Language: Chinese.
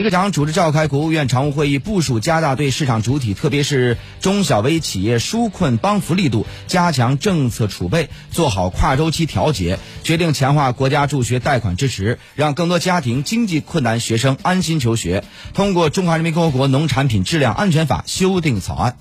李克强主持召开国务院常务会议部署加大对市场主体特别是中小微企业纾困帮扶力度加强政策储备做好跨周期调节决定强化国家助学贷款支持让更多家庭经济困难学生安心求学。通过中华人民共和国农产品质量安全法修订草案。